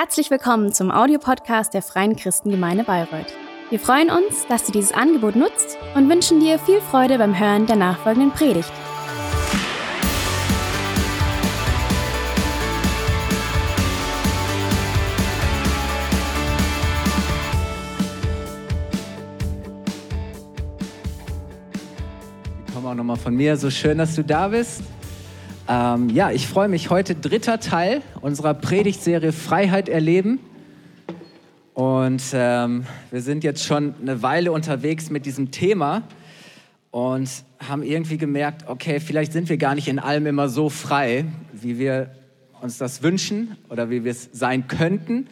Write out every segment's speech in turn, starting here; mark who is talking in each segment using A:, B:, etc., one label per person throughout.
A: Herzlich willkommen zum Audiopodcast der Freien Christengemeinde Bayreuth. Wir freuen uns, dass du dieses Angebot nutzt und wünschen dir viel Freude beim Hören der nachfolgenden Predigt.
B: Komm auch nochmal von mir. So schön, dass du da bist. Ähm, ja, ich freue mich heute, dritter Teil unserer Predigtserie Freiheit erleben. Und ähm, wir sind jetzt schon eine Weile unterwegs mit diesem Thema und haben irgendwie gemerkt, okay, vielleicht sind wir gar nicht in allem immer so frei, wie wir uns das wünschen oder wie wir es sein könnten.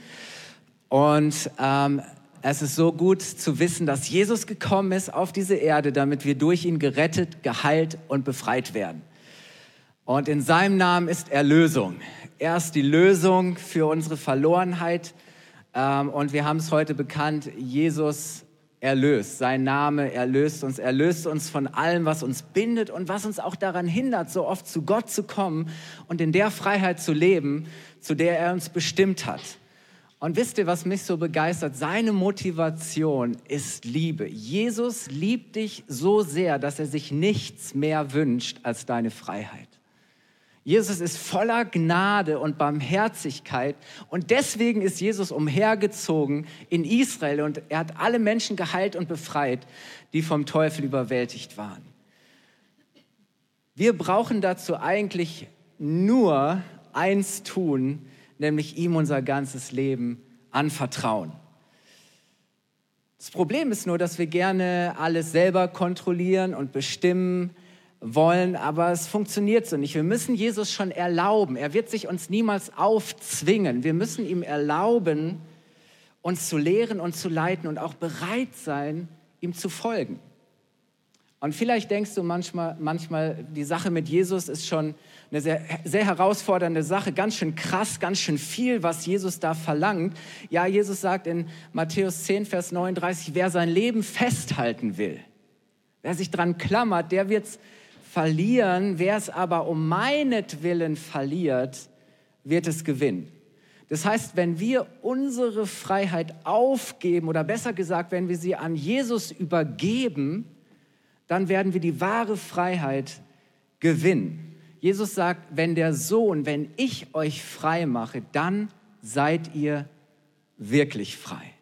B: Und ähm, es ist so gut zu wissen, dass Jesus gekommen ist auf diese Erde, damit wir durch ihn gerettet, geheilt und befreit werden. Und in seinem Namen ist Erlösung. Er ist die Lösung für unsere Verlorenheit. Ähm, und wir haben es heute bekannt, Jesus erlöst. Sein Name erlöst uns, erlöst uns von allem, was uns bindet und was uns auch daran hindert, so oft zu Gott zu kommen und in der Freiheit zu leben, zu der er uns bestimmt hat. Und wisst ihr, was mich so begeistert? Seine Motivation ist Liebe. Jesus liebt dich so sehr, dass er sich nichts mehr wünscht als deine Freiheit. Jesus ist voller Gnade und Barmherzigkeit und deswegen ist Jesus umhergezogen in Israel und er hat alle Menschen geheilt und befreit, die vom Teufel überwältigt waren. Wir brauchen dazu eigentlich nur eins tun, nämlich ihm unser ganzes Leben anvertrauen. Das Problem ist nur, dass wir gerne alles selber kontrollieren und bestimmen, wollen, aber es funktioniert so nicht. Wir müssen Jesus schon erlauben. Er wird sich uns niemals aufzwingen. Wir müssen ihm erlauben, uns zu lehren und zu leiten und auch bereit sein, ihm zu folgen. Und vielleicht denkst du manchmal, manchmal, die Sache mit Jesus ist schon eine sehr, sehr herausfordernde Sache, ganz schön krass, ganz schön viel, was Jesus da verlangt. Ja, Jesus sagt in Matthäus 10, Vers 39, wer sein Leben festhalten will, wer sich dran klammert, der wird es verlieren. Wer es aber um meinetwillen verliert, wird es gewinnen. Das heißt, wenn wir unsere Freiheit aufgeben oder besser gesagt, wenn wir sie an Jesus übergeben, dann werden wir die wahre Freiheit gewinnen. Jesus sagt, wenn der Sohn, wenn ich euch frei mache, dann seid ihr wirklich frei.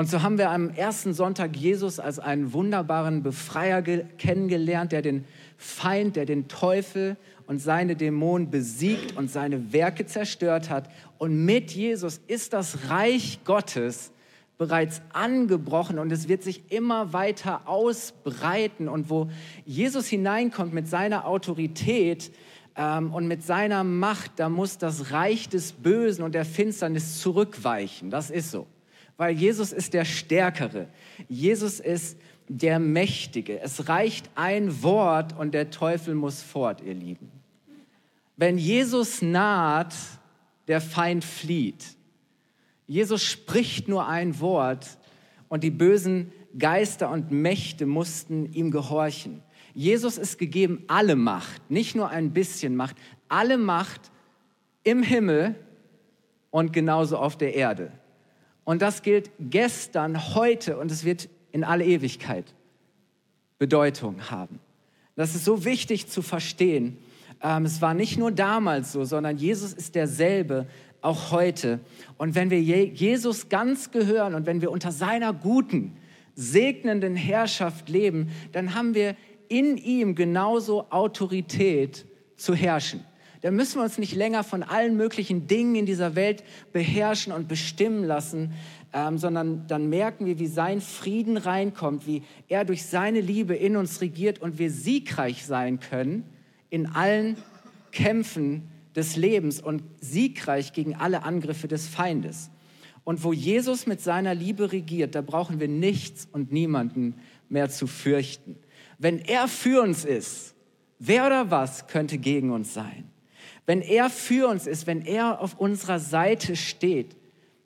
B: Und so haben wir am ersten Sonntag Jesus als einen wunderbaren Befreier kennengelernt, der den Feind, der den Teufel und seine Dämonen besiegt und seine Werke zerstört hat. Und mit Jesus ist das Reich Gottes bereits angebrochen und es wird sich immer weiter ausbreiten. Und wo Jesus hineinkommt mit seiner Autorität, ähm, und mit seiner Macht, da muss das Reich des Bösen und der Finsternis zurückweichen. Das ist so weil Jesus ist der Stärkere. Jesus ist der Mächtige. Es reicht ein Wort und der Teufel muss fort, ihr Lieben. Wenn Jesus naht, der Feind flieht. Jesus spricht nur ein Wort und die bösen Geister und Mächte mussten ihm gehorchen. Jesus ist gegeben alle Macht, nicht nur ein bisschen Macht, alle Macht im Himmel und genauso auf der Erde. Und das gilt gestern, heute und es wird in alle Ewigkeit Bedeutung haben. Das ist so wichtig zu verstehen. Ähm, es war nicht nur damals so, sondern Jesus ist derselbe auch heute. Und wenn wir Jesus ganz gehören und wenn wir unter seiner guten, segnenden Herrschaft leben, dann haben wir in ihm genauso Autorität zu herrschen. Da müssen wir uns nicht länger von allen möglichen Dingen in dieser Welt beherrschen und bestimmen lassen, ähm, sondern dann merken wir, wie sein Frieden reinkommt, wie er durch seine Liebe in uns regiert und wir siegreich sein können in allen Kämpfen des Lebens und siegreich gegen alle Angriffe des Feindes. Und wo Jesus mit seiner Liebe regiert, da brauchen wir nichts und niemanden mehr zu fürchten. Wenn er für uns ist, wer oder was könnte gegen uns sein? Wenn er für uns ist, wenn er auf unserer Seite steht,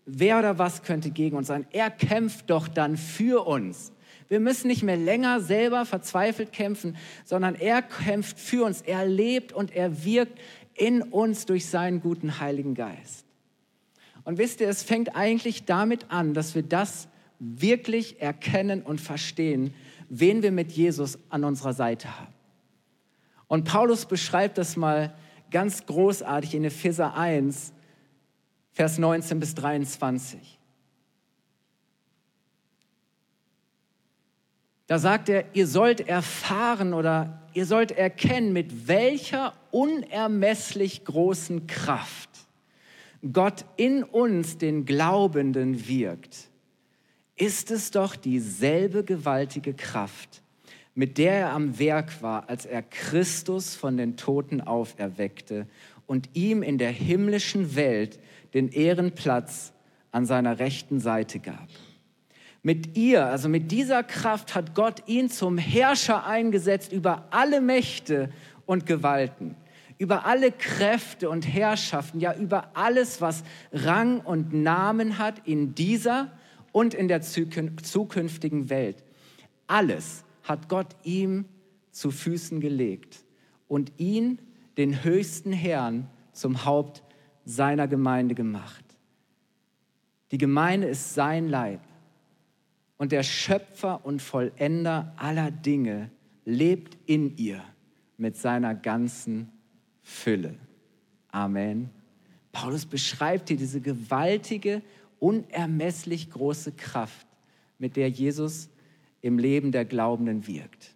B: wer oder was könnte gegen uns sein? Er kämpft doch dann für uns. Wir müssen nicht mehr länger selber verzweifelt kämpfen, sondern er kämpft für uns. Er lebt und er wirkt in uns durch seinen guten Heiligen Geist. Und wisst ihr, es fängt eigentlich damit an, dass wir das wirklich erkennen und verstehen, wen wir mit Jesus an unserer Seite haben. Und Paulus beschreibt das mal ganz großartig in Epheser 1, Vers 19 bis 23. Da sagt er, ihr sollt erfahren oder ihr sollt erkennen, mit welcher unermesslich großen Kraft Gott in uns, den Glaubenden, wirkt. Ist es doch dieselbe gewaltige Kraft, mit der er am Werk war, als er Christus von den Toten auferweckte und ihm in der himmlischen Welt den Ehrenplatz an seiner rechten Seite gab. Mit ihr, also mit dieser Kraft hat Gott ihn zum Herrscher eingesetzt über alle Mächte und Gewalten, über alle Kräfte und Herrschaften, ja über alles, was Rang und Namen hat in dieser und in der zukünftigen Welt. Alles hat Gott ihm zu Füßen gelegt und ihn, den höchsten Herrn, zum Haupt seiner Gemeinde gemacht. Die Gemeinde ist sein Leib und der Schöpfer und Vollender aller Dinge lebt in ihr mit seiner ganzen Fülle. Amen. Paulus beschreibt hier diese gewaltige, unermesslich große Kraft, mit der Jesus im Leben der Glaubenden wirkt.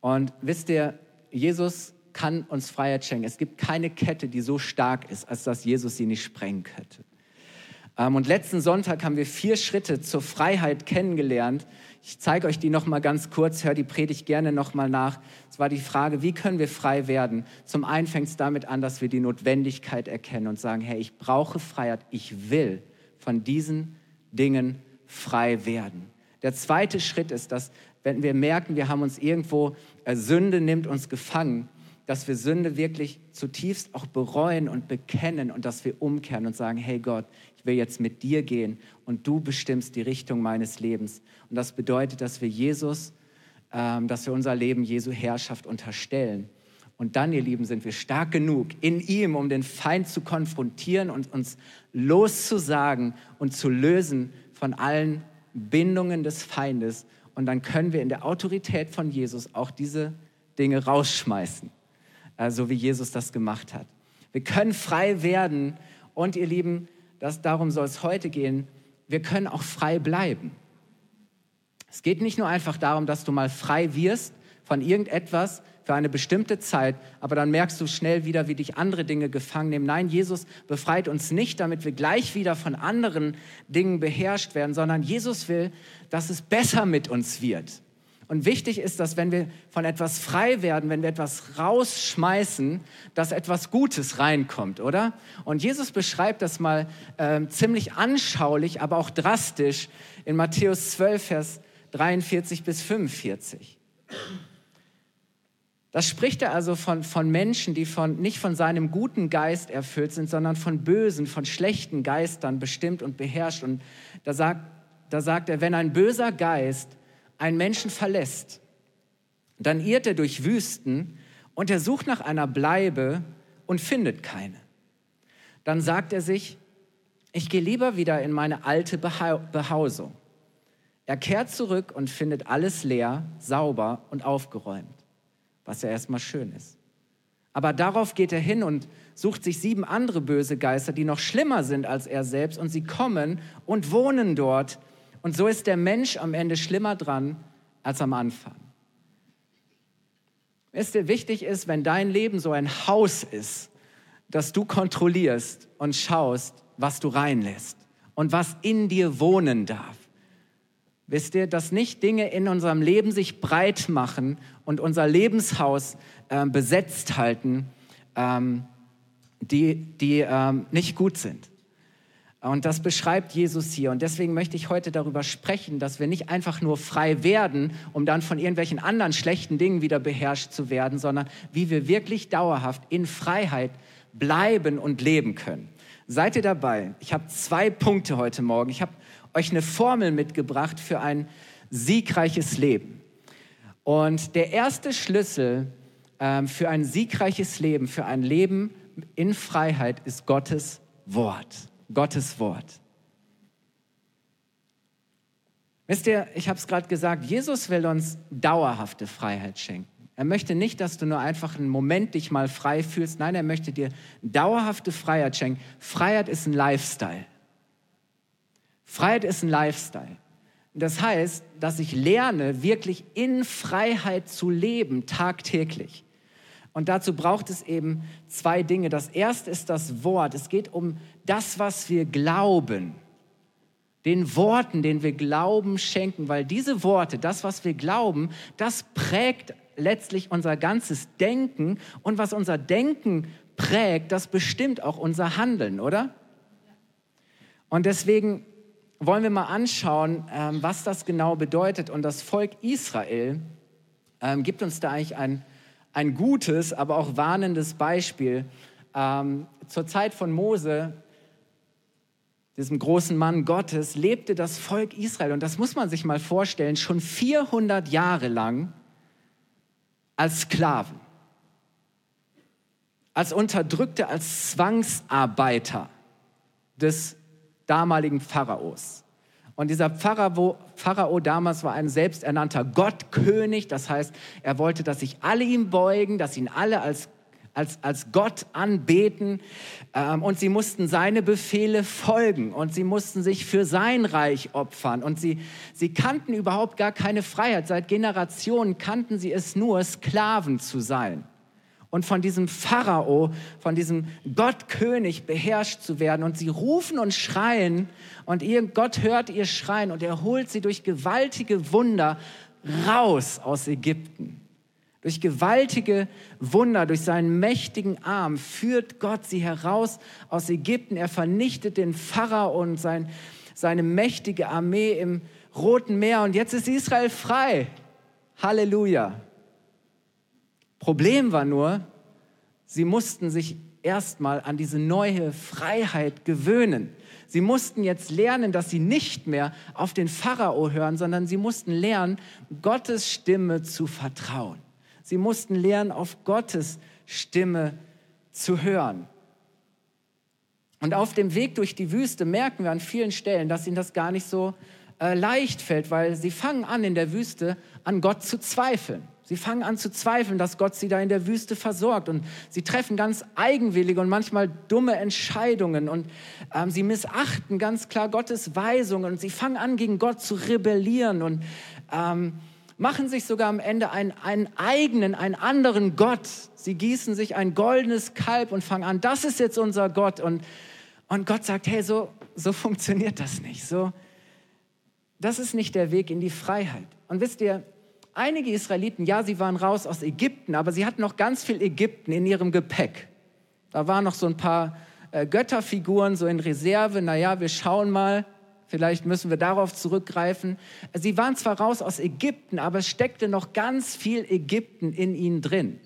B: Und wisst ihr, Jesus kann uns Freiheit schenken. Es gibt keine Kette, die so stark ist, als dass Jesus sie nicht sprengen könnte. Ähm, und letzten Sonntag haben wir vier Schritte zur Freiheit kennengelernt. Ich zeige euch die noch mal ganz kurz, hör die Predigt gerne noch mal nach. Es war die Frage, wie können wir frei werden? Zum einen fängt es damit an, dass wir die Notwendigkeit erkennen und sagen, hey, ich brauche Freiheit, ich will von diesen Dingen frei werden. Der zweite Schritt ist, dass wenn wir merken, wir haben uns irgendwo, äh, Sünde nimmt uns gefangen, dass wir Sünde wirklich zutiefst auch bereuen und bekennen und dass wir umkehren und sagen, hey Gott, ich will jetzt mit dir gehen und du bestimmst die Richtung meines Lebens. Und das bedeutet, dass wir Jesus, ähm, dass wir unser Leben Jesu Herrschaft unterstellen. Und dann, ihr Lieben, sind wir stark genug in ihm, um den Feind zu konfrontieren und uns loszusagen und zu lösen von allen Bindungen des Feindes. Und dann können wir in der Autorität von Jesus auch diese Dinge rausschmeißen, äh, so wie Jesus das gemacht hat. Wir können frei werden und ihr Lieben, das, darum soll es heute gehen, wir können auch frei bleiben. Es geht nicht nur einfach darum, dass du mal frei wirst von irgendetwas für eine bestimmte Zeit, aber dann merkst du schnell wieder, wie dich andere Dinge gefangen nehmen. Nein, Jesus befreit uns nicht, damit wir gleich wieder von anderen Dingen beherrscht werden, sondern Jesus will, dass es besser mit uns wird. Und wichtig ist, dass wenn wir von etwas frei werden, wenn wir etwas rausschmeißen, dass etwas Gutes reinkommt, oder? Und Jesus beschreibt das mal äh, ziemlich anschaulich, aber auch drastisch in Matthäus 12, Vers 43 bis 45. Das spricht er also von, von Menschen, die von, nicht von seinem guten Geist erfüllt sind, sondern von bösen, von schlechten Geistern bestimmt und beherrscht. Und da sagt, da sagt er, wenn ein böser Geist einen Menschen verlässt, dann irrt er durch Wüsten und er sucht nach einer Bleibe und findet keine. Dann sagt er sich, ich gehe lieber wieder in meine alte Behausung. Er kehrt zurück und findet alles leer, sauber und aufgeräumt, was ja erstmal schön ist. Aber darauf geht er hin und sucht sich sieben andere böse Geister, die noch schlimmer sind als er selbst, und sie kommen und wohnen dort und so ist der Mensch am Ende schlimmer dran als am Anfang. Wisst ihr, wichtig ist, wenn dein Leben so ein Haus ist, dass du kontrollierst und schaust, was du reinlässt und was in dir wohnen darf. Wisst ihr, dass nicht Dinge in unserem Leben sich breit machen und unser Lebenshaus äh, besetzt halten, ähm, die, die ähm, nicht gut sind. Und das beschreibt Jesus hier. Und deswegen möchte ich heute darüber sprechen, dass wir nicht einfach nur frei werden, um dann von irgendwelchen anderen schlechten Dingen wieder beherrscht zu werden, sondern wie wir wirklich dauerhaft in Freiheit bleiben und leben können. Seid ihr dabei? Ich habe zwei Punkte heute Morgen. Ich habe euch eine Formel mitgebracht für ein siegreiches Leben. Und der erste Schlüssel ähm, für ein siegreiches Leben, für ein Leben in Freiheit ist Gottes Wort. Gottes Wort. Wisst ihr, ich habe es gerade gesagt, Jesus will uns dauerhafte Freiheit schenken. Er möchte nicht, dass du nur einfach einen Moment dich mal frei fühlst. Nein, er möchte dir dauerhafte Freiheit schenken. Freiheit ist ein Lifestyle. Freiheit ist ein Lifestyle. Das heißt, dass ich lerne, wirklich in Freiheit zu leben, tagtäglich. Und dazu braucht es eben zwei Dinge. Das erste ist das Wort. Es geht um das, was wir glauben den Worten, den wir Glauben schenken, weil diese Worte, das, was wir glauben, das prägt letztlich unser ganzes Denken und was unser Denken prägt, das bestimmt auch unser Handeln, oder? Und deswegen wollen wir mal anschauen, ähm, was das genau bedeutet. Und das Volk Israel ähm, gibt uns da eigentlich ein, ein gutes, aber auch warnendes Beispiel. Ähm, zur Zeit von Mose diesem großen Mann Gottes, lebte das Volk Israel, und das muss man sich mal vorstellen, schon 400 Jahre lang als Sklaven, als Unterdrückte, als Zwangsarbeiter des damaligen Pharaos. Und dieser Pharao, Pharao damals war ein selbsternannter Gottkönig, das heißt, er wollte, dass sich alle ihm beugen, dass ihn alle als als, als Gott anbeten. Ähm, und sie mussten seine Befehle folgen. Und sie mussten sich für sein Reich opfern. Und sie, sie kannten überhaupt gar keine Freiheit. Seit Generationen kannten sie es nur, Sklaven zu sein und von diesem Pharao, von diesem Gottkönig beherrscht zu werden. Und sie rufen und schreien und ihr, Gott hört ihr Schreien und er holt sie durch gewaltige Wunder raus aus Ägypten. Durch gewaltige Wunder, durch seinen mächtigen Arm führt Gott sie heraus aus Ägypten. Er vernichtet den Pharao und sein, seine mächtige Armee im Roten Meer. Und jetzt ist Israel frei. Halleluja. Problem war nur, sie mussten sich erstmal an diese neue Freiheit gewöhnen. Sie mussten jetzt lernen, dass sie nicht mehr auf den Pharao hören, sondern sie mussten lernen, Gottes Stimme zu vertrauen. Sie mussten lernen, auf Gottes Stimme zu hören. Und auf dem Weg durch die Wüste merken wir an vielen Stellen, dass ihnen das gar nicht so äh, leicht fällt, weil sie fangen an, in der Wüste an Gott zu zweifeln. Sie fangen an zu zweifeln, dass Gott sie da in der Wüste versorgt. Und sie treffen ganz eigenwillige und manchmal dumme Entscheidungen. Und ähm, sie missachten ganz klar Gottes Weisungen. Und sie fangen an, gegen Gott zu rebellieren. Und ähm, machen sich sogar am Ende einen, einen eigenen, einen anderen Gott. Sie gießen sich ein goldenes Kalb und fangen an, das ist jetzt unser Gott. Und, und Gott sagt, hey, so, so funktioniert das nicht. So, das ist nicht der Weg in die Freiheit. Und wisst ihr, einige Israeliten, ja, sie waren raus aus Ägypten, aber sie hatten noch ganz viel Ägypten in ihrem Gepäck. Da waren noch so ein paar äh, Götterfiguren so in Reserve. Naja, wir schauen mal, Vielleicht müssen wir darauf zurückgreifen. Sie waren zwar raus aus Ägypten, aber es steckte noch ganz viel Ägypten in ihnen drin.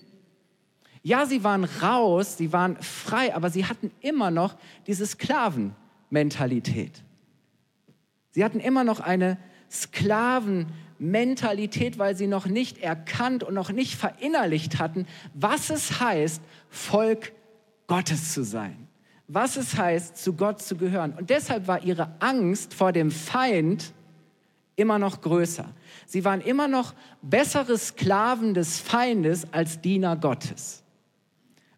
B: Ja, sie waren raus, sie waren frei, aber sie hatten immer noch diese Sklavenmentalität. Sie hatten immer noch eine Sklavenmentalität, weil sie noch nicht erkannt und noch nicht verinnerlicht hatten, was es heißt, Volk Gottes zu sein was es heißt, zu Gott zu gehören. Und deshalb war ihre Angst vor dem Feind immer noch größer. Sie waren immer noch bessere Sklaven des Feindes als Diener Gottes.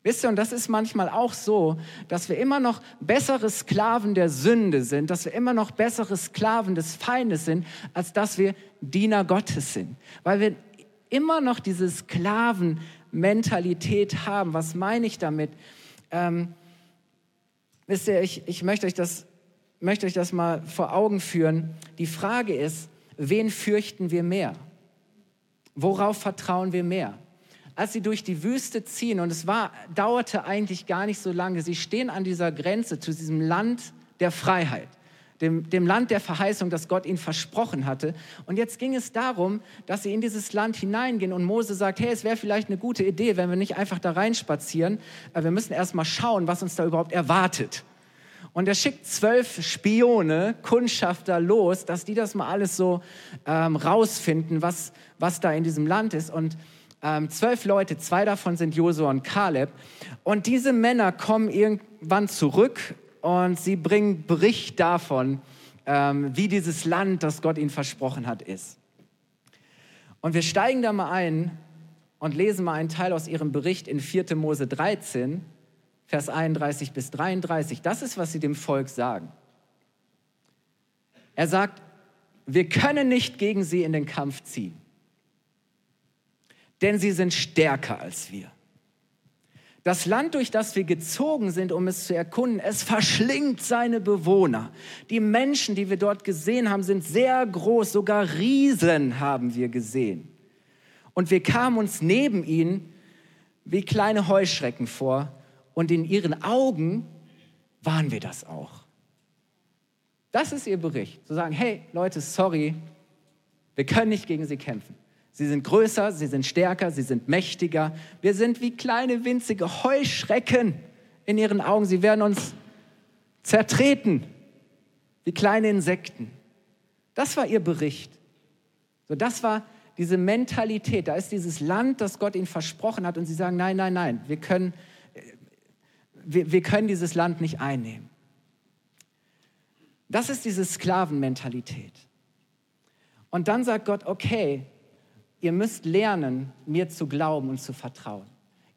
B: Wisst ihr, und das ist manchmal auch so, dass wir immer noch bessere Sklaven der Sünde sind, dass wir immer noch bessere Sklaven des Feindes sind, als dass wir Diener Gottes sind. Weil wir immer noch diese Sklavenmentalität haben. Was meine ich damit? Ähm, Wisst ihr, ich, ich möchte, euch das, möchte euch das mal vor Augen führen. Die Frage ist, wen fürchten wir mehr? Worauf vertrauen wir mehr? Als sie durch die Wüste ziehen, und es war, dauerte eigentlich gar nicht so lange, sie stehen an dieser Grenze zu diesem Land der Freiheit dem, dem Land der Verheißung, das Gott ihnen versprochen hatte. Und jetzt ging es darum, dass sie in dieses Land hineingehen und Mose sagt, hey, es wäre vielleicht eine gute Idee, wenn wir nicht einfach da reinspazieren. Wir müssen erst mal schauen, was uns da überhaupt erwartet. Und er schickt zwölf Spione, Kundschafter los, dass die das mal alles so ähm, rausfinden, was, was da in diesem Land ist. Und ähm, zwölf Leute, zwei davon sind Josua und Kaleb. Und diese Männer kommen irgendwann zurück und sie bringen Bericht davon, ähm, wie dieses Land, das Gott ihnen versprochen hat, ist. Und wir steigen da mal ein und lesen mal einen Teil aus ihrem Bericht in 4. Mose 13, Vers 31 bis 33. Das ist, was sie dem Volk sagen. Er sagt, wir können nicht gegen sie in den Kampf ziehen, denn sie sind stärker als wir. Das Land, durch das wir gezogen sind, um es zu erkunden, es verschlingt seine Bewohner. Die Menschen, die wir dort gesehen haben, sind sehr groß, sogar Riesen haben wir gesehen. Und wir kamen uns neben ihnen wie kleine Heuschrecken vor und in ihren Augen waren wir das auch. Das ist ihr Bericht. Zu sagen, hey Leute, sorry, wir können nicht gegen sie kämpfen. Sie sind größer, sie sind stärker, sie sind mächtiger. Wir sind wie kleine winzige Heuschrecken in ihren Augen. Sie werden uns zertreten, wie kleine Insekten. Das war ihr Bericht. So, das war diese Mentalität. Da ist dieses Land, das Gott ihnen versprochen hat, und sie sagen: Nein, nein, nein, wir können, wir, wir können dieses Land nicht einnehmen. Das ist diese Sklavenmentalität. Und dann sagt Gott: Okay, ihr müsst lernen, mir zu glauben und zu vertrauen.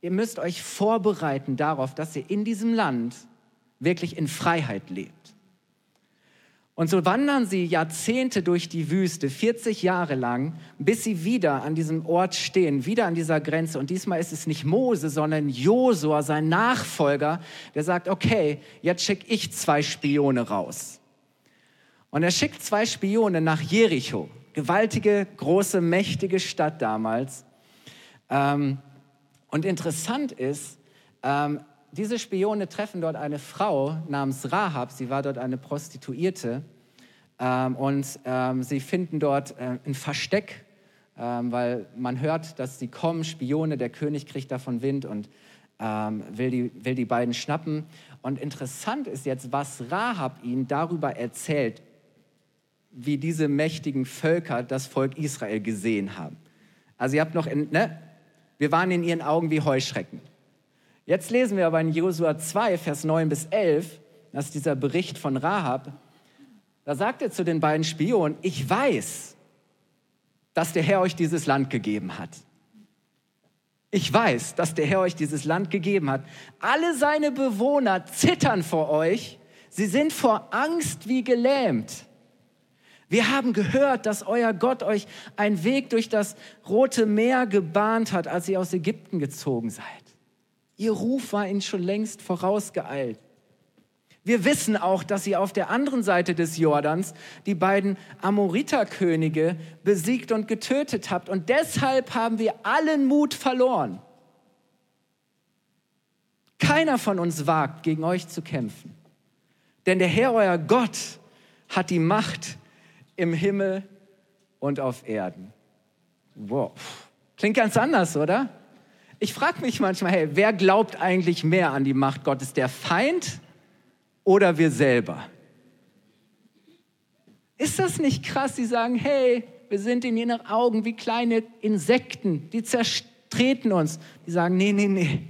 B: Ihr müsst euch vorbereiten darauf, dass ihr in diesem Land wirklich in Freiheit lebt. Und so wandern sie Jahrzehnte durch die Wüste, 40 Jahre lang, bis sie wieder an diesem Ort stehen, wieder an dieser Grenze. Und diesmal ist es nicht Mose, sondern Josua, sein Nachfolger, der sagt, okay, jetzt schicke ich zwei Spione raus. Und er schickt zwei Spione nach Jericho gewaltige, große, mächtige Stadt damals. Ähm, und interessant ist, ähm, diese Spione treffen dort eine Frau namens Rahab, sie war dort eine Prostituierte. Ähm, und ähm, sie finden dort äh, ein Versteck, ähm, weil man hört, dass sie kommen, Spione, der König kriegt davon Wind und ähm, will, die, will die beiden schnappen. Und interessant ist jetzt, was Rahab ihnen darüber erzählt, wie diese mächtigen Völker das Volk Israel gesehen haben. Also ihr habt noch, in, ne? wir waren in ihren Augen wie Heuschrecken. Jetzt lesen wir aber in Josua 2, Vers 9 bis 11, das ist dieser Bericht von Rahab. Da sagt er zu den beiden Spionen, ich weiß, dass der Herr euch dieses Land gegeben hat. Ich weiß, dass der Herr euch dieses Land gegeben hat. Alle seine Bewohner zittern vor euch. Sie sind vor Angst wie gelähmt. Wir haben gehört, dass euer Gott euch einen Weg durch das Rote Meer gebahnt hat, als ihr aus Ägypten gezogen seid. Ihr Ruf war ihnen schon längst vorausgeeilt. Wir wissen auch, dass ihr auf der anderen Seite des Jordans die beiden Amoriterkönige besiegt und getötet habt. Und deshalb haben wir allen Mut verloren. Keiner von uns wagt, gegen euch zu kämpfen. Denn der Herr, euer Gott, hat die Macht, im Himmel und auf Erden. Wow. Klingt ganz anders, oder? Ich frage mich manchmal, hey, wer glaubt eigentlich mehr an die Macht Gottes? Der Feind oder wir selber? Ist das nicht krass? Sie sagen, hey, wir sind in ihren Augen wie kleine Insekten, die zertreten uns. Die sagen, nee, nee, nee,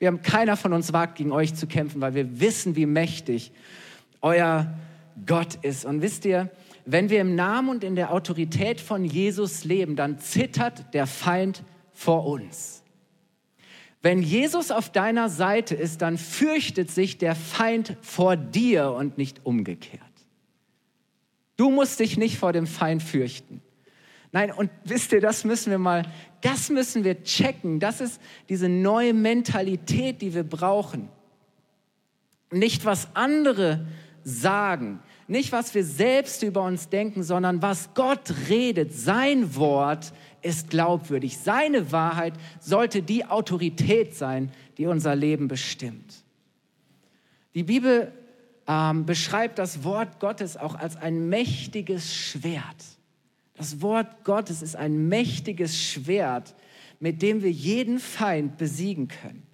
B: wir haben keiner von uns wagt, gegen euch zu kämpfen, weil wir wissen, wie mächtig euer Gott ist. Und wisst ihr, wenn wir im Namen und in der Autorität von Jesus leben, dann zittert der Feind vor uns. Wenn Jesus auf deiner Seite ist, dann fürchtet sich der Feind vor dir und nicht umgekehrt. Du musst dich nicht vor dem Feind fürchten. Nein, und wisst ihr, das müssen wir mal, das müssen wir checken. Das ist diese neue Mentalität, die wir brauchen. Nicht was andere sagen, nicht, was wir selbst über uns denken, sondern was Gott redet. Sein Wort ist glaubwürdig. Seine Wahrheit sollte die Autorität sein, die unser Leben bestimmt. Die Bibel ähm, beschreibt das Wort Gottes auch als ein mächtiges Schwert. Das Wort Gottes ist ein mächtiges Schwert, mit dem wir jeden Feind besiegen können.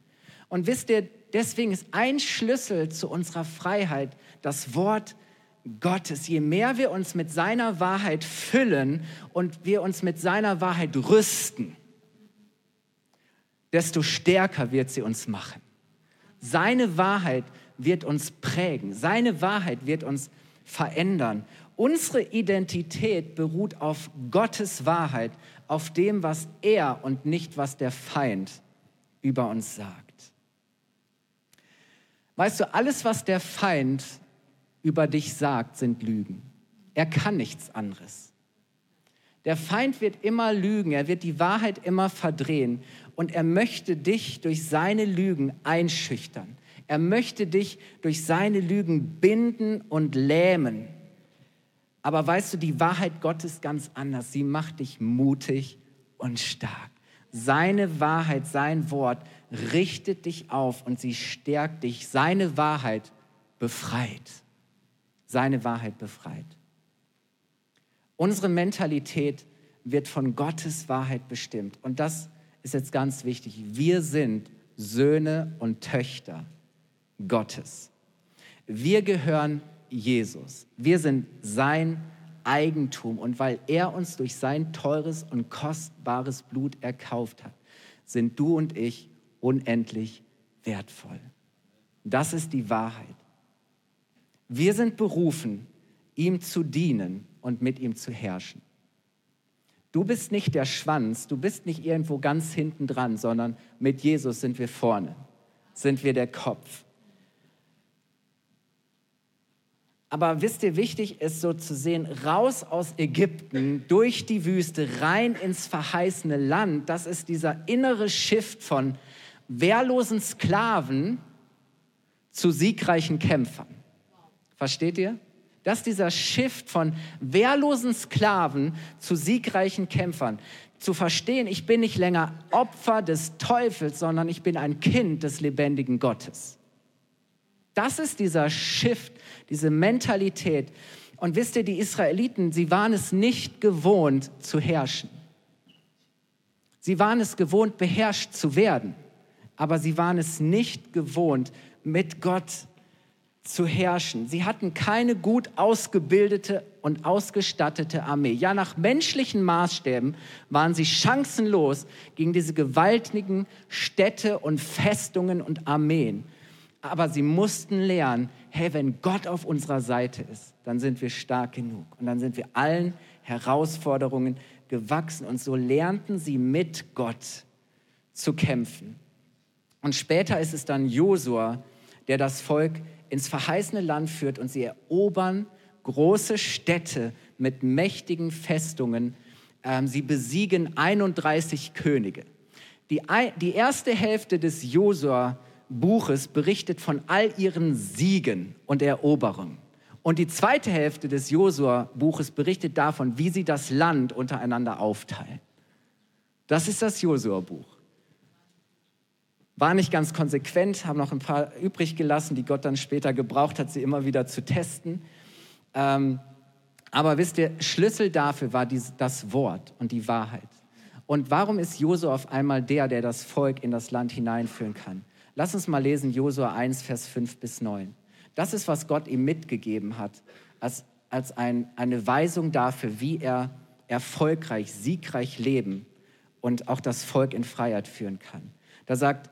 B: Und wisst ihr, deswegen ist ein Schlüssel zu unserer Freiheit das Wort Gottes. Gottes, je mehr wir uns mit seiner Wahrheit füllen und wir uns mit seiner Wahrheit rüsten, desto stärker wird sie uns machen. Seine Wahrheit wird uns prägen. Seine Wahrheit wird uns verändern. Unsere Identität beruht auf Gottes Wahrheit, auf dem, was er und nicht, was der Feind über uns sagt. Weißt du, alles, was der Feind über dich sagt, sind Lügen. Er kann nichts anderes. Der Feind wird immer lügen, er wird die Wahrheit immer verdrehen und er möchte dich durch seine Lügen einschüchtern. Er möchte dich durch seine Lügen binden und lähmen. Aber weißt du, die Wahrheit Gottes ganz anders. Sie macht dich mutig und stark. Seine Wahrheit, sein Wort richtet dich auf und sie stärkt dich. Seine Wahrheit befreit. Seine Wahrheit befreit. Unsere Mentalität wird von Gottes Wahrheit bestimmt. Und das ist jetzt ganz wichtig. Wir sind Söhne und Töchter Gottes. Wir gehören Jesus. Wir sind sein Eigentum und weil er uns durch sein teures und kostbares Blut erkauft hat, sind du und ich unendlich wertvoll. Das ist die Wahrheit. Wir sind berufen, ihm zu dienen und mit ihm zu herrschen. Du bist nicht der Schwanz, du bist nicht irgendwo ganz hinten dran, sondern mit Jesus sind wir vorne, sind wir der Kopf. Aber wisst ihr, wichtig ist so zu sehen, raus aus Ägypten, durch die Wüste, rein ins verheißene Land, das ist dieser innere Shift von wehrlosen Sklaven zu siegreichen Kämpfern. Versteht ihr? Das dieser Shift von wehrlosen Sklaven zu siegreichen Kämpfern. Zu verstehen, ich bin nicht länger Opfer des Teufels, sondern ich bin ein Kind des lebendigen Gottes. Das ist dieser Shift, diese Mentalität. Und wisst ihr, die Israeliten, sie waren es nicht gewohnt zu herrschen. Sie waren es gewohnt, beherrscht zu werden, aber sie waren es nicht gewohnt, mit Gott zu herrschen. Sie hatten keine gut ausgebildete und ausgestattete Armee. Ja, nach menschlichen Maßstäben waren sie chancenlos gegen diese gewaltigen Städte und Festungen und Armeen aber sie mussten lernen, hey, wenn Gott auf unserer Seite ist, dann sind wir stark genug und dann sind wir allen Herausforderungen gewachsen und so lernten sie mit Gott zu kämpfen. Und später ist es dann Josua, der das Volk ins verheißene Land führt und sie erobern große Städte mit mächtigen Festungen. Ähm, sie besiegen 31 Könige. Die, die erste Hälfte des Josua Buches berichtet von all ihren Siegen und Eroberungen. Und die zweite Hälfte des Josua-Buches berichtet davon, wie sie das Land untereinander aufteilen. Das ist das Josua-Buch. War nicht ganz konsequent, haben noch ein paar übrig gelassen, die Gott dann später gebraucht hat, sie immer wieder zu testen. Ähm, aber wisst ihr, Schlüssel dafür war dies, das Wort und die Wahrheit. Und warum ist Josua auf einmal der, der das Volk in das Land hineinführen kann? Lass uns mal lesen Josua 1, Vers 5 bis 9. Das ist, was Gott ihm mitgegeben hat, als, als ein, eine Weisung dafür, wie er erfolgreich, siegreich leben und auch das Volk in Freiheit führen kann. Da sagt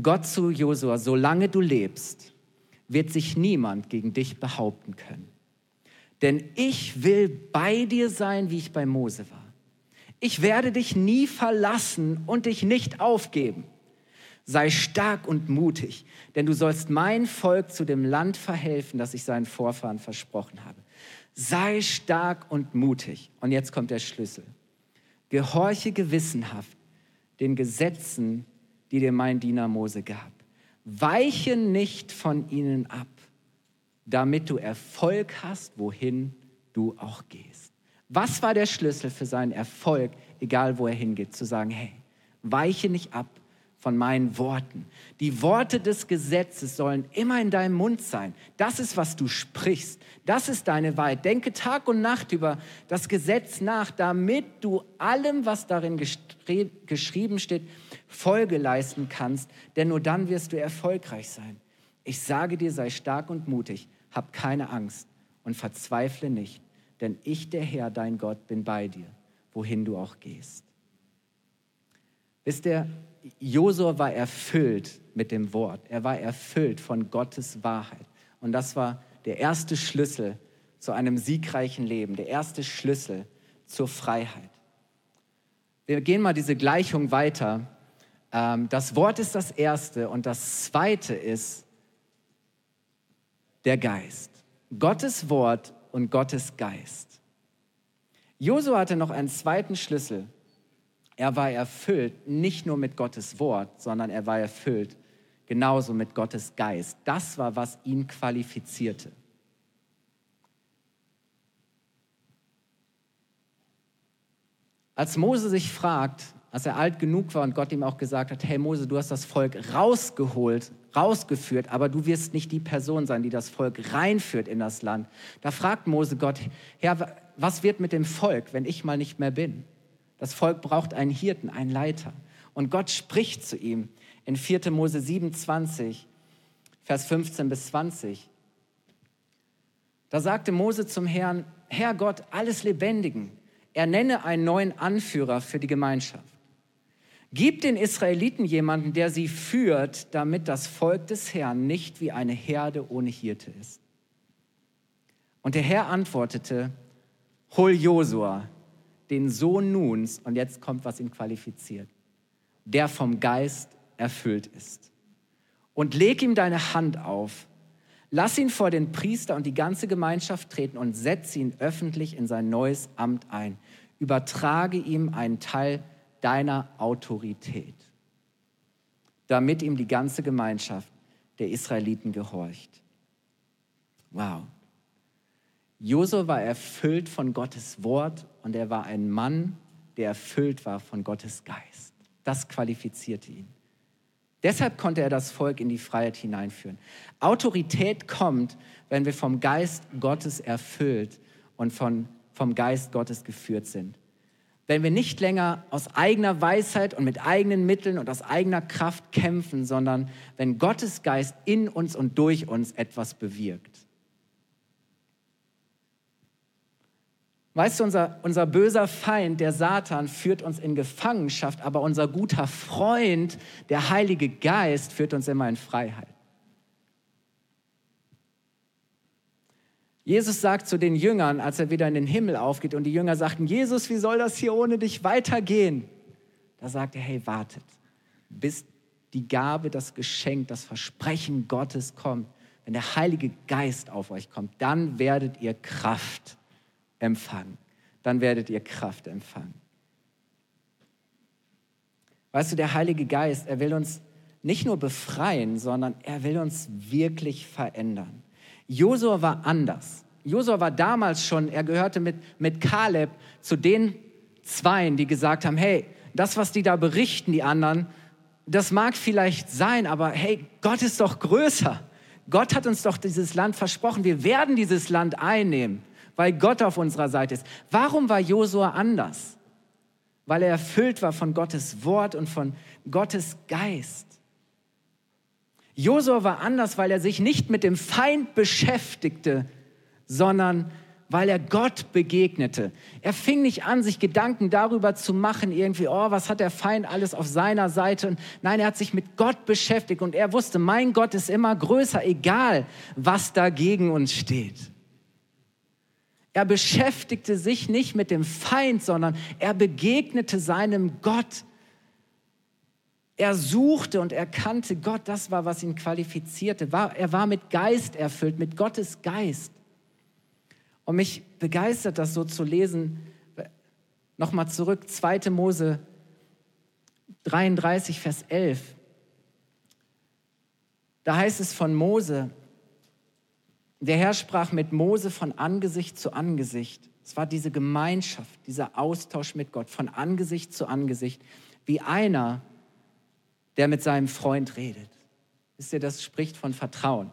B: Gott zu Josua, solange du lebst, wird sich niemand gegen dich behaupten können. Denn ich will bei dir sein, wie ich bei Mose war. Ich werde dich nie verlassen und dich nicht aufgeben. Sei stark und mutig, denn du sollst mein Volk zu dem Land verhelfen, das ich seinen Vorfahren versprochen habe. Sei stark und mutig. Und jetzt kommt der Schlüssel. Gehorche gewissenhaft den Gesetzen, die dir mein Diener Mose gab. Weiche nicht von ihnen ab, damit du Erfolg hast, wohin du auch gehst. Was war der Schlüssel für seinen Erfolg, egal wo er hingeht? Zu sagen, hey, weiche nicht ab, von meinen Worten. Die Worte des Gesetzes sollen immer in deinem Mund sein. Das ist, was du sprichst. Das ist deine Wahrheit. Denke Tag und Nacht über das Gesetz nach, damit du allem, was darin geschrieben steht, Folge leisten kannst. Denn nur dann wirst du erfolgreich sein. Ich sage dir, sei stark und mutig. Hab keine Angst und verzweifle nicht. Denn ich, der Herr, dein Gott, bin bei dir, wohin du auch gehst. Wisst ihr, Josua war erfüllt mit dem Wort. Er war erfüllt von Gottes Wahrheit. Und das war der erste Schlüssel zu einem siegreichen Leben, der erste Schlüssel zur Freiheit. Wir gehen mal diese Gleichung weiter. Ähm, das Wort ist das Erste und das Zweite ist der Geist. Gottes Wort und Gottes Geist. Josua hatte noch einen zweiten Schlüssel. Er war erfüllt nicht nur mit Gottes Wort, sondern er war erfüllt genauso mit Gottes Geist. Das war, was ihn qualifizierte. Als Mose sich fragt, als er alt genug war und Gott ihm auch gesagt hat, hey Mose, du hast das Volk rausgeholt, rausgeführt, aber du wirst nicht die Person sein, die das Volk reinführt in das Land. Da fragt Mose Gott, Herr, was wird mit dem Volk, wenn ich mal nicht mehr bin? Das Volk braucht einen Hirten, einen Leiter. Und Gott spricht zu ihm in 4. Mose 27, Vers 15 bis 20. Da sagte Mose zum Herrn, Herr Gott, alles Lebendigen, er nenne einen neuen Anführer für die Gemeinschaft. Gib den Israeliten jemanden, der sie führt, damit das Volk des Herrn nicht wie eine Herde ohne Hirte ist. Und der Herr antwortete, hol Josua, den Sohn Nuns, und jetzt kommt, was ihn qualifiziert, der vom Geist erfüllt ist. Und leg ihm deine Hand auf, lass ihn vor den Priester und die ganze Gemeinschaft treten und setze ihn öffentlich in sein neues Amt ein. Übertrage ihm einen Teil deiner Autorität, damit ihm die ganze Gemeinschaft der Israeliten gehorcht. Wow. Josua war erfüllt von Gottes Wort und er war ein Mann, der erfüllt war von Gottes Geist. Das qualifizierte ihn. Deshalb konnte er das Volk in die Freiheit hineinführen. Autorität kommt, wenn wir vom Geist Gottes erfüllt und von, vom Geist Gottes geführt sind wenn wir nicht länger aus eigener Weisheit und mit eigenen Mitteln und aus eigener Kraft kämpfen, sondern wenn Gottes Geist in uns und durch uns etwas bewirkt. Weißt du, unser, unser böser Feind, der Satan, führt uns in Gefangenschaft, aber unser guter Freund, der Heilige Geist, führt uns immer in Freiheit. Jesus sagt zu den Jüngern, als er wieder in den Himmel aufgeht und die Jünger sagten, Jesus, wie soll das hier ohne dich weitergehen? Da sagt er, hey, wartet, bis die Gabe, das Geschenk, das Versprechen Gottes kommt. Wenn der Heilige Geist auf euch kommt, dann werdet ihr Kraft empfangen. Dann werdet ihr Kraft empfangen. Weißt du, der Heilige Geist, er will uns nicht nur befreien, sondern er will uns wirklich verändern. Josua war anders. Josua war damals schon, er gehörte mit, mit Kaleb zu den Zweien, die gesagt haben, hey, das, was die da berichten, die anderen, das mag vielleicht sein, aber hey, Gott ist doch größer. Gott hat uns doch dieses Land versprochen. Wir werden dieses Land einnehmen, weil Gott auf unserer Seite ist. Warum war Josua anders? Weil er erfüllt war von Gottes Wort und von Gottes Geist. Josua war anders, weil er sich nicht mit dem Feind beschäftigte, sondern weil er Gott begegnete. Er fing nicht an, sich Gedanken darüber zu machen, irgendwie, oh, was hat der Feind alles auf seiner Seite? Nein, er hat sich mit Gott beschäftigt und er wusste, mein Gott ist immer größer, egal was da gegen uns steht. Er beschäftigte sich nicht mit dem Feind, sondern er begegnete seinem Gott er suchte und erkannte Gott, das war, was ihn qualifizierte. Er war mit Geist erfüllt, mit Gottes Geist. Und mich begeistert das so zu lesen. Nochmal zurück, 2. Mose 33, Vers 11. Da heißt es von Mose, der Herr sprach mit Mose von Angesicht zu Angesicht. Es war diese Gemeinschaft, dieser Austausch mit Gott, von Angesicht zu Angesicht, wie einer, der mit seinem Freund redet. Wisst ihr, das spricht von Vertrauen.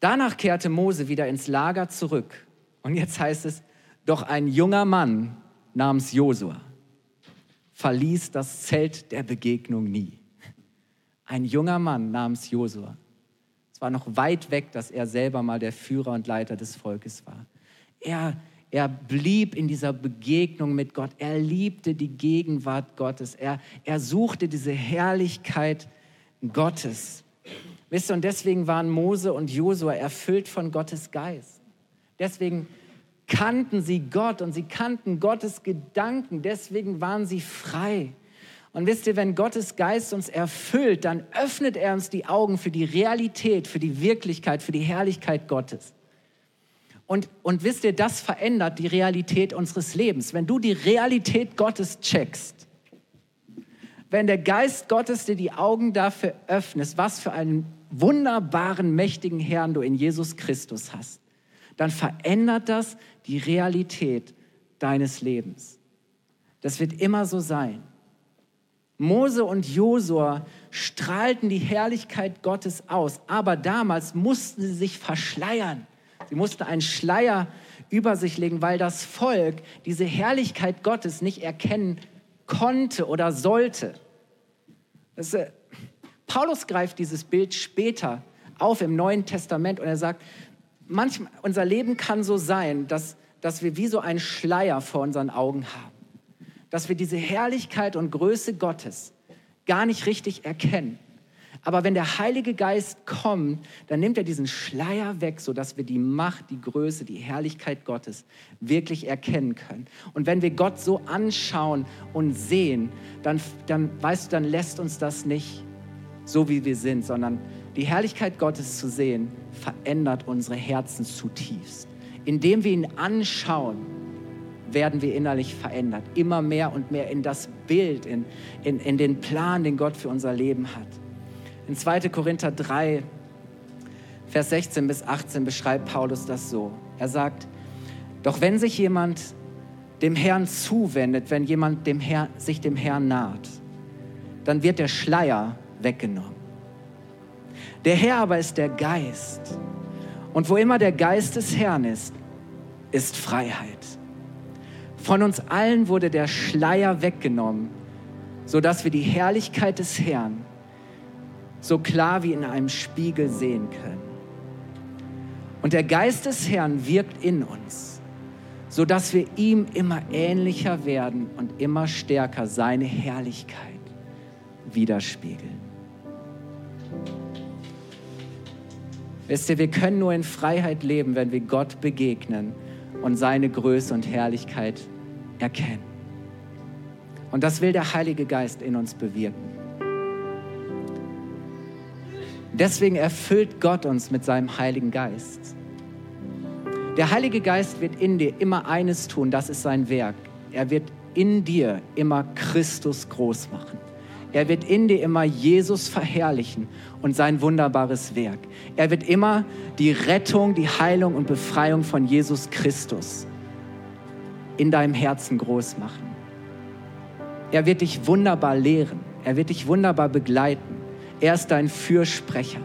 B: Danach kehrte Mose wieder ins Lager zurück. Und jetzt heißt es, doch ein junger Mann namens Josua verließ das Zelt der Begegnung nie. Ein junger Mann namens Josua. Es war noch weit weg, dass er selber mal der Führer und Leiter des Volkes war. Er, Er blieb in dieser Begegnung mit Gott. Er liebte die Gegenwart Gottes. Er, er suchte diese Herrlichkeit Gottes. Wisst ihr, und deswegen waren Mose und Josua erfüllt von Gottes Geist. Deswegen kannten sie Gott und sie kannten Gottes Gedanken. Deswegen waren sie frei. Und wisst ihr, wenn Gottes Geist uns erfüllt, dann öffnet er uns die Augen für die Realität, für die Wirklichkeit, für die Herrlichkeit Gottes. Und, und wisst ihr, das verändert die Realität unseres Lebens. Wenn du die Realität Gottes checkst, wenn der Geist Gottes dir die Augen dafür öffnet, was für einen wunderbaren, mächtigen Herrn du in Jesus Christus hast, dann verändert das die Realität deines Lebens. Das wird immer so sein. Mose und Josua strahlten die Herrlichkeit Gottes aus, aber damals mussten sie sich verschleiern. Sie mussten einen Schleier über sich legen, weil das Volk diese Herrlichkeit Gottes nicht erkennen konnte oder sollte. Das, äh, Paulus greift dieses Bild später auf im Neuen Testament und er sagt, manchmal, unser Leben kann so sein, dass, dass wir wie so einen Schleier vor unseren Augen haben dass wir diese Herrlichkeit und Größe Gottes gar nicht richtig erkennen. Aber wenn der Heilige Geist kommt, dann nimmt er diesen Schleier weg, sodass wir die Macht, die Größe, die Herrlichkeit Gottes wirklich erkennen können. Und wenn wir Gott so anschauen und sehen, dann, dann weißt du, dann lässt uns das nicht so, wie wir sind, sondern die Herrlichkeit Gottes zu sehen, verändert unsere Herzen zutiefst. Indem wir ihn anschauen, werden wir innerlich verändert. Immer mehr und mehr in das Bild, in, in, in den Plan, den Gott für unser Leben hat. In 2. Korinther 3, Vers 16 bis 18 beschreibt Paulus das so. Er sagt, doch wenn sich jemand dem Herrn zuwendet, wenn jemand dem Herr, sich dem Herrn naht, dann wird der Schleier weggenommen. Der Herr aber ist der Geist. Und wo immer der Geist des Herrn ist, ist Freiheit. Von uns allen wurde der Schleier weggenommen, sodass wir die Herrlichkeit des Herrn so klar wie in einem Spiegel sehen können. Und der Geist des Herrn wirkt in uns, sodass wir ihm immer ähnlicher werden und immer stärker seine Herrlichkeit widerspiegeln. Wisst ihr, wir können nur in Freiheit leben, wenn wir Gott begegnen und seine Größe und Herrlichkeit erkennen. Und das will der Heilige Geist in uns bewirken. Deswegen erfüllt Gott uns mit seinem Heiligen Geist. Der Heilige Geist wird in dir immer eines tun, das ist sein Werk. Er wird in dir immer Christus groß machen. Er wird in dir immer Jesus verherrlichen und sein wunderbares Werk. Er wird immer die Rettung, die Heilung und Befreiung von Jesus Christus in deinem Herzen groß machen. Er wird dich wunderbar lehren. Er wird dich wunderbar begleiten. Er ist dein Fürsprecher.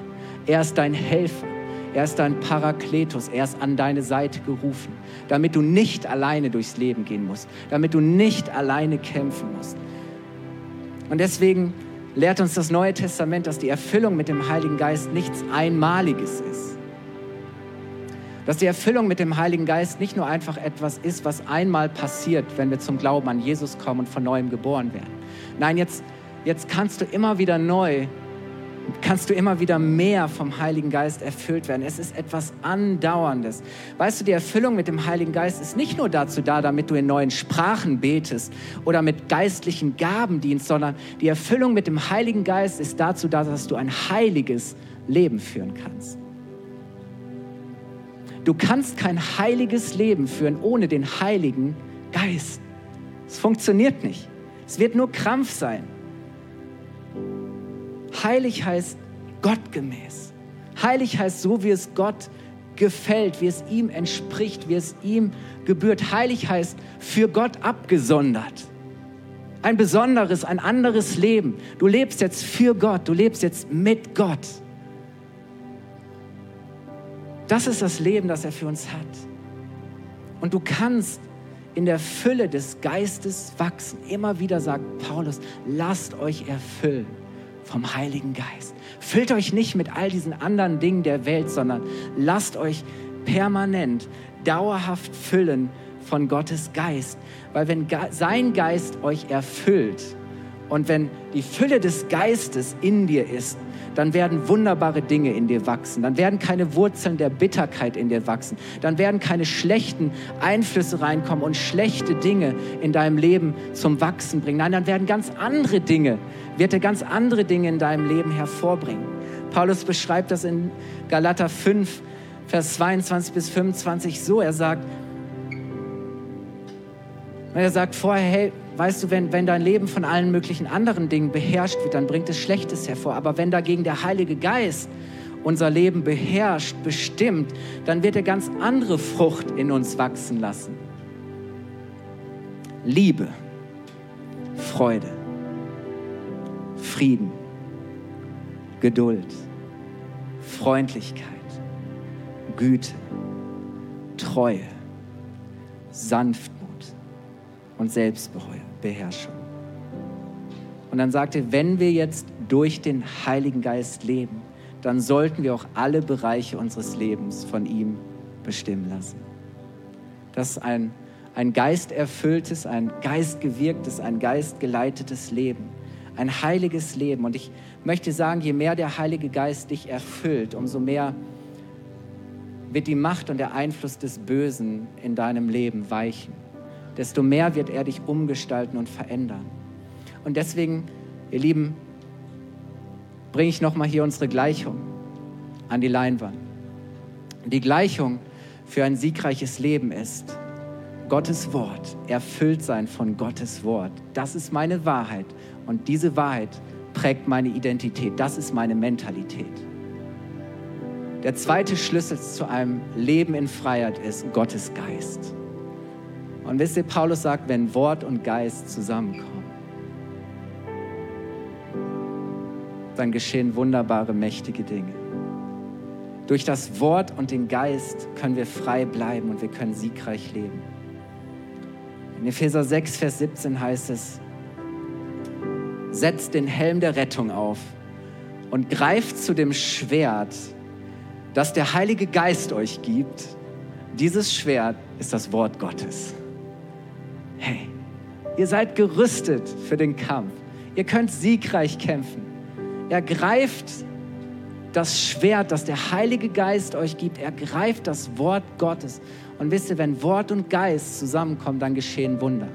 B: Er ist dein Helfer. Er ist dein Parakletus. Er ist an deine Seite gerufen, damit du nicht alleine durchs Leben gehen musst, damit du nicht alleine kämpfen musst. Und deswegen lehrt uns das Neue Testament, dass die Erfüllung mit dem Heiligen Geist nichts Einmaliges ist. Dass die Erfüllung mit dem Heiligen Geist nicht nur einfach etwas ist, was einmal passiert, wenn wir zum Glauben an Jesus kommen und von neuem geboren werden. Nein, jetzt, jetzt kannst du immer wieder neu, kannst du immer wieder mehr vom Heiligen Geist erfüllt werden. Es ist etwas Andauerndes. Weißt du, die Erfüllung mit dem Heiligen Geist ist nicht nur dazu da, damit du in neuen Sprachen betest oder mit geistlichen Gaben dienst, sondern die Erfüllung mit dem Heiligen Geist ist dazu da, dass du ein heiliges Leben führen kannst. Du kannst kein heiliges Leben führen ohne den Heiligen Geist. Es funktioniert nicht. Es wird nur Krampf sein. Heilig heißt gottgemäß. Heilig heißt so, wie es Gott gefällt, wie es ihm entspricht, wie es ihm gebührt. Heilig heißt für Gott abgesondert. Ein besonderes, ein anderes Leben. Du lebst jetzt für Gott, du lebst jetzt mit Gott. Das ist das Leben, das er für uns hat. Und du kannst in der Fülle des Geistes wachsen. Immer wieder sagt Paulus, lasst euch erfüllen vom Heiligen Geist. Füllt euch nicht mit all diesen anderen Dingen der Welt, sondern lasst euch permanent, dauerhaft füllen von Gottes Geist. Weil wenn sein Geist euch erfüllt und wenn die Fülle des Geistes in dir ist, dann werden wunderbare Dinge in dir wachsen. Dann werden keine Wurzeln der Bitterkeit in dir wachsen. Dann werden keine schlechten Einflüsse reinkommen und schlechte Dinge in deinem Leben zum Wachsen bringen. Nein, dann werden ganz andere Dinge, wird er ganz andere Dinge in deinem Leben hervorbringen. Paulus beschreibt das in Galater 5, Vers 22 bis 25 so. Er sagt, er sagt vorher, hey, weißt du, wenn, wenn dein Leben von allen möglichen anderen Dingen beherrscht wird, dann bringt es Schlechtes hervor. Aber wenn dagegen der Heilige Geist unser Leben beherrscht, bestimmt, dann wird er ganz andere Frucht in uns wachsen lassen. Liebe, Freude, Frieden, Geduld, Freundlichkeit, Güte, Treue, Sanftmut und Selbstbeherrschung. Und dann sagt er, wenn wir jetzt durch den Heiligen Geist leben, dann sollten wir auch alle Bereiche unseres Lebens von ihm bestimmen lassen. Das ist ein, ein geisterfülltes, ein geistgewirktes, ein geistgeleitetes Leben, ein heiliges Leben. Und ich möchte sagen, je mehr der Heilige Geist dich erfüllt, umso mehr wird die Macht und der Einfluss des Bösen in deinem Leben weichen desto mehr wird er dich umgestalten und verändern. Und deswegen, ihr Lieben, bringe ich nochmal hier unsere Gleichung an die Leinwand. Die Gleichung für ein siegreiches Leben ist Gottes Wort, erfüllt sein von Gottes Wort. Das ist meine Wahrheit und diese Wahrheit prägt meine Identität. Das ist meine Mentalität. Der zweite Schlüssel zu einem Leben in Freiheit ist Gottes Geist. Und wisst ihr, Paulus sagt, wenn Wort und Geist zusammenkommen, dann geschehen wunderbare, mächtige Dinge. Durch das Wort und den Geist können wir frei bleiben und wir können siegreich leben. In Epheser 6, Vers 17 heißt es, setzt den Helm der Rettung auf und greift zu dem Schwert, das der Heilige Geist euch gibt. Dieses Schwert ist das Wort Gottes. Hey, ihr seid gerüstet für den Kampf. Ihr könnt siegreich kämpfen. Ergreift das Schwert, das der Heilige Geist euch gibt. Ergreift das Wort Gottes. Und wisst ihr, wenn Wort und Geist zusammenkommen, dann geschehen Wunder.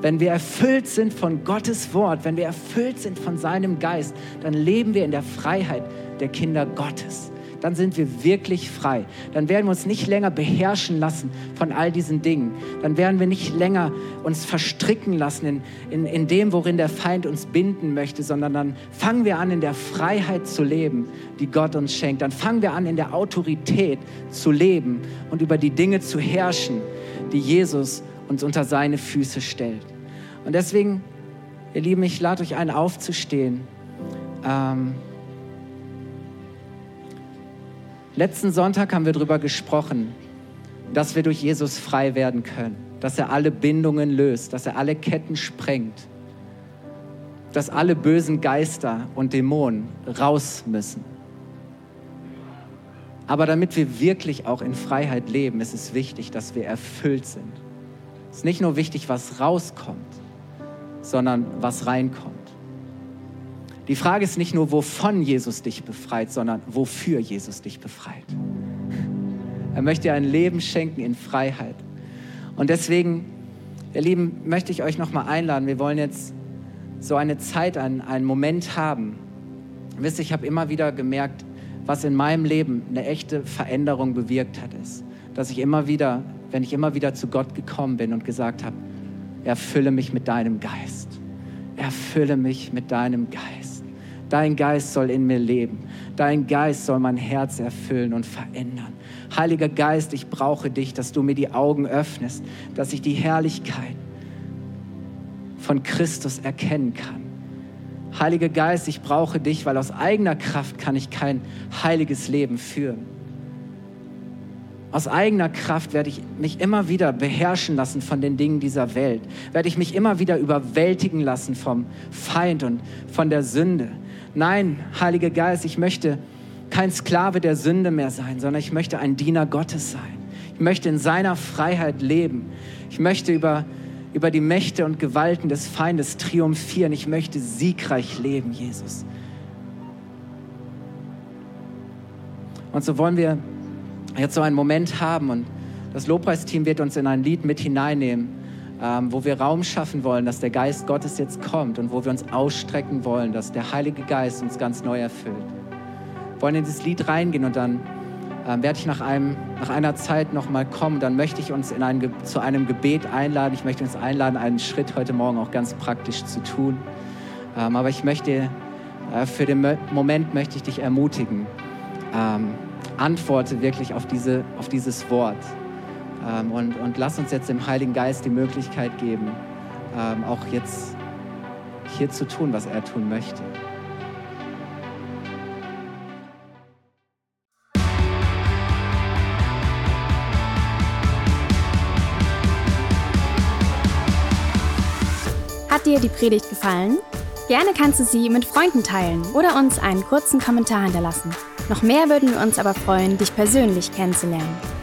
B: Wenn wir erfüllt sind von Gottes Wort, wenn wir erfüllt sind von seinem Geist, dann leben wir in der Freiheit der Kinder Gottes dann sind wir wirklich frei. Dann werden wir uns nicht länger beherrschen lassen von all diesen Dingen. Dann werden wir nicht länger uns verstricken lassen in, in, in dem, worin der Feind uns binden möchte, sondern dann fangen wir an, in der Freiheit zu leben, die Gott uns schenkt. Dann fangen wir an, in der Autorität zu leben und über die Dinge zu herrschen, die Jesus uns unter seine Füße stellt. Und deswegen, ihr Lieben, ich lade euch ein, aufzustehen. Ähm, Letzten Sonntag haben wir darüber gesprochen, dass wir durch Jesus frei werden können, dass er alle Bindungen löst, dass er alle Ketten sprengt, dass alle bösen Geister und Dämonen raus müssen. Aber damit wir wirklich auch in Freiheit leben, ist es wichtig, dass wir erfüllt sind. Es ist nicht nur wichtig, was rauskommt, sondern was reinkommt. Die Frage ist nicht nur, wovon Jesus dich befreit, sondern wofür Jesus dich befreit. Er möchte dir ein Leben schenken in Freiheit. Und deswegen, ihr Lieben, möchte ich euch nochmal einladen. Wir wollen jetzt so eine Zeit, einen, einen Moment haben. Wisst ihr, ich habe immer wieder gemerkt, was in meinem Leben eine echte Veränderung bewirkt hat, ist, dass ich immer wieder, wenn ich immer wieder zu Gott gekommen bin und gesagt habe, erfülle mich mit deinem Geist. Erfülle mich mit deinem Geist. Dein Geist soll in mir leben. Dein Geist soll mein Herz erfüllen und verändern. Heiliger Geist, ich brauche dich, dass du mir die Augen öffnest, dass ich die Herrlichkeit von Christus erkennen kann. Heiliger Geist, ich brauche dich, weil aus eigener Kraft kann ich kein heiliges Leben führen. Aus eigener Kraft werde ich mich immer wieder beherrschen lassen von den Dingen dieser Welt. Werde ich mich immer wieder überwältigen lassen vom Feind und von der Sünde. Nein, Heiliger Geist, ich möchte kein Sklave der Sünde mehr sein, sondern ich möchte ein Diener Gottes sein. Ich möchte in seiner Freiheit leben. Ich möchte über, über die Mächte und Gewalten des Feindes triumphieren. Ich möchte siegreich leben, Jesus. Und so wollen wir jetzt so einen Moment haben und das Lobpreisteam wird uns in ein Lied mit hineinnehmen, ähm, wo wir Raum schaffen wollen, dass der Geist Gottes jetzt kommt und wo wir uns ausstrecken wollen, dass der Heilige Geist uns ganz neu erfüllt. Wir wollen in dieses Lied reingehen und dann ähm, werde ich nach, einem, nach einer Zeit nochmal kommen. Dann möchte ich uns in ein, zu einem Gebet einladen. Ich möchte uns einladen, einen Schritt heute Morgen auch ganz praktisch zu tun. Ähm, aber ich möchte, äh, für den Moment möchte ich dich ermutigen, ähm, antworte wirklich auf, diese, auf dieses Wort. Ähm, und, und lass uns jetzt dem Heiligen Geist die Möglichkeit geben, ähm, auch jetzt hier zu tun, was er tun möchte.
A: Hat dir die Predigt gefallen? Gerne kannst du sie mit Freunden teilen oder uns einen kurzen Kommentar hinterlassen. Noch mehr würden wir uns aber freuen, dich persönlich kennenzulernen.